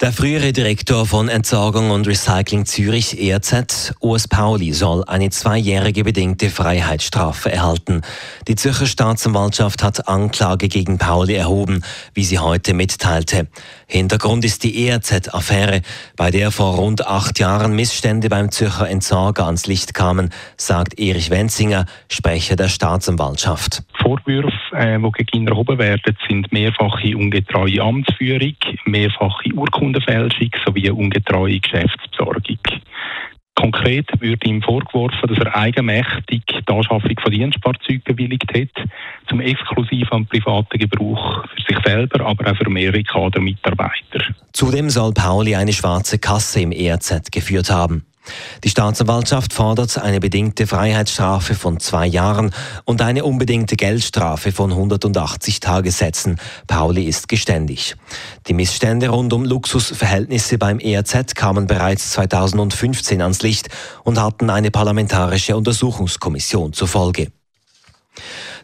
Der frühere Direktor von Entsorgung und Recycling Zürich ERZ, Urs Pauli, soll eine zweijährige bedingte Freiheitsstrafe erhalten. Die Zürcher Staatsanwaltschaft hat Anklage gegen Pauli erhoben, wie sie heute mitteilte. Hintergrund ist die ERZ-Affäre, bei der vor rund acht Jahren Missstände beim Zürcher Entsorger ans Licht kamen, sagt Erich Wenzinger, Sprecher der Staatsanwaltschaft. Vorwürfe, äh, die gegen ihn erhoben werden, sind mehrfache ungetreue Amtsführung, mehrfache Urkundenfälschung sowie ungetreue Geschäftsbesorgung. Konkret wird ihm vorgeworfen, dass er eigenmächtig die Anschaffung von Dienstfahrzeugen bewilligt hat, zum exklusiven privaten Gebrauch für sich selber, aber auch für mehrere Kadermitarbeiter. Zudem soll Pauli eine schwarze Kasse im ERZ geführt haben. Die Staatsanwaltschaft fordert eine bedingte Freiheitsstrafe von zwei Jahren und eine unbedingte Geldstrafe von 180 Tagessätzen. Pauli ist geständig. Die Missstände rund um Luxusverhältnisse beim ERZ kamen bereits 2015 ans Licht und hatten eine parlamentarische Untersuchungskommission zur Folge.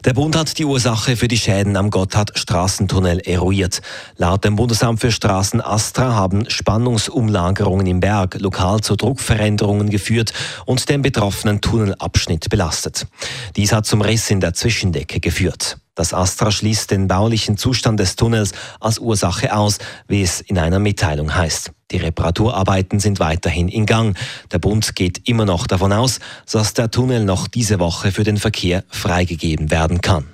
Der Bund hat die Ursache für die Schäden am Gotthard-Straßentunnel eruiert. Laut dem Bundesamt für Straßen Astra haben Spannungsumlagerungen im Berg lokal zu Druckveränderungen geführt und den betroffenen Tunnelabschnitt belastet. Dies hat zum Riss in der Zwischendecke geführt. Das Astra schließt den baulichen Zustand des Tunnels als Ursache aus, wie es in einer Mitteilung heißt. Die Reparaturarbeiten sind weiterhin in Gang. Der Bund geht immer noch davon aus, dass der Tunnel noch diese Woche für den Verkehr freigegeben werden kann.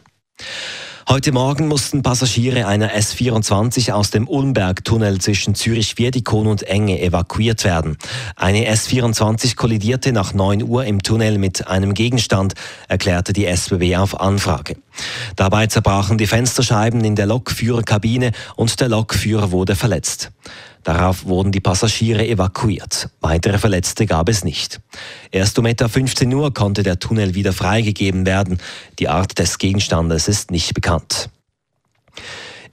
Heute Morgen mussten Passagiere einer S24 aus dem Ulmberg-Tunnel zwischen Zürich-Wiedikon und Enge evakuiert werden. Eine S24 kollidierte nach 9 Uhr im Tunnel mit einem Gegenstand, erklärte die SBB auf Anfrage. Dabei zerbrachen die Fensterscheiben in der Lokführerkabine und der Lokführer wurde verletzt. Darauf wurden die Passagiere evakuiert. Weitere Verletzte gab es nicht. Erst um etwa 15 Uhr konnte der Tunnel wieder freigegeben werden. Die Art des Gegenstandes ist nicht bekannt.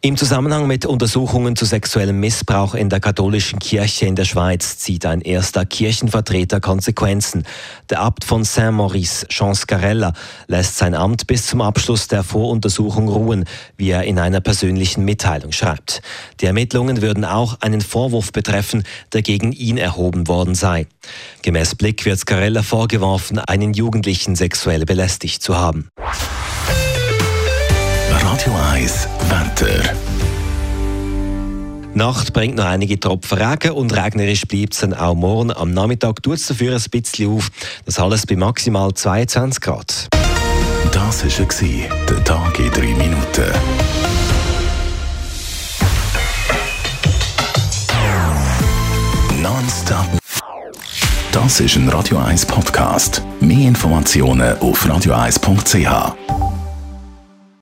Im Zusammenhang mit Untersuchungen zu sexuellem Missbrauch in der katholischen Kirche in der Schweiz zieht ein erster Kirchenvertreter Konsequenzen. Der Abt von Saint-Maurice, Jean Scarella, lässt sein Amt bis zum Abschluss der Voruntersuchung ruhen, wie er in einer persönlichen Mitteilung schreibt. Die Ermittlungen würden auch einen Vorwurf betreffen, der gegen ihn erhoben worden sei. Gemäß Blick wird Scarella vorgeworfen, einen Jugendlichen sexuell belästigt zu haben. Radio 1 Wetter. Nacht bringt noch einige Tropfen Regen und regnerisch bleibt es dann auch morgen. Am Nachmittag tut es dafür ein bisschen auf. Das alles bei maximal 22 Grad. Das war der Tag in 3 Minuten. Nonstop. Das ist ein Radio 1 Podcast. Mehr Informationen auf radio1.ch.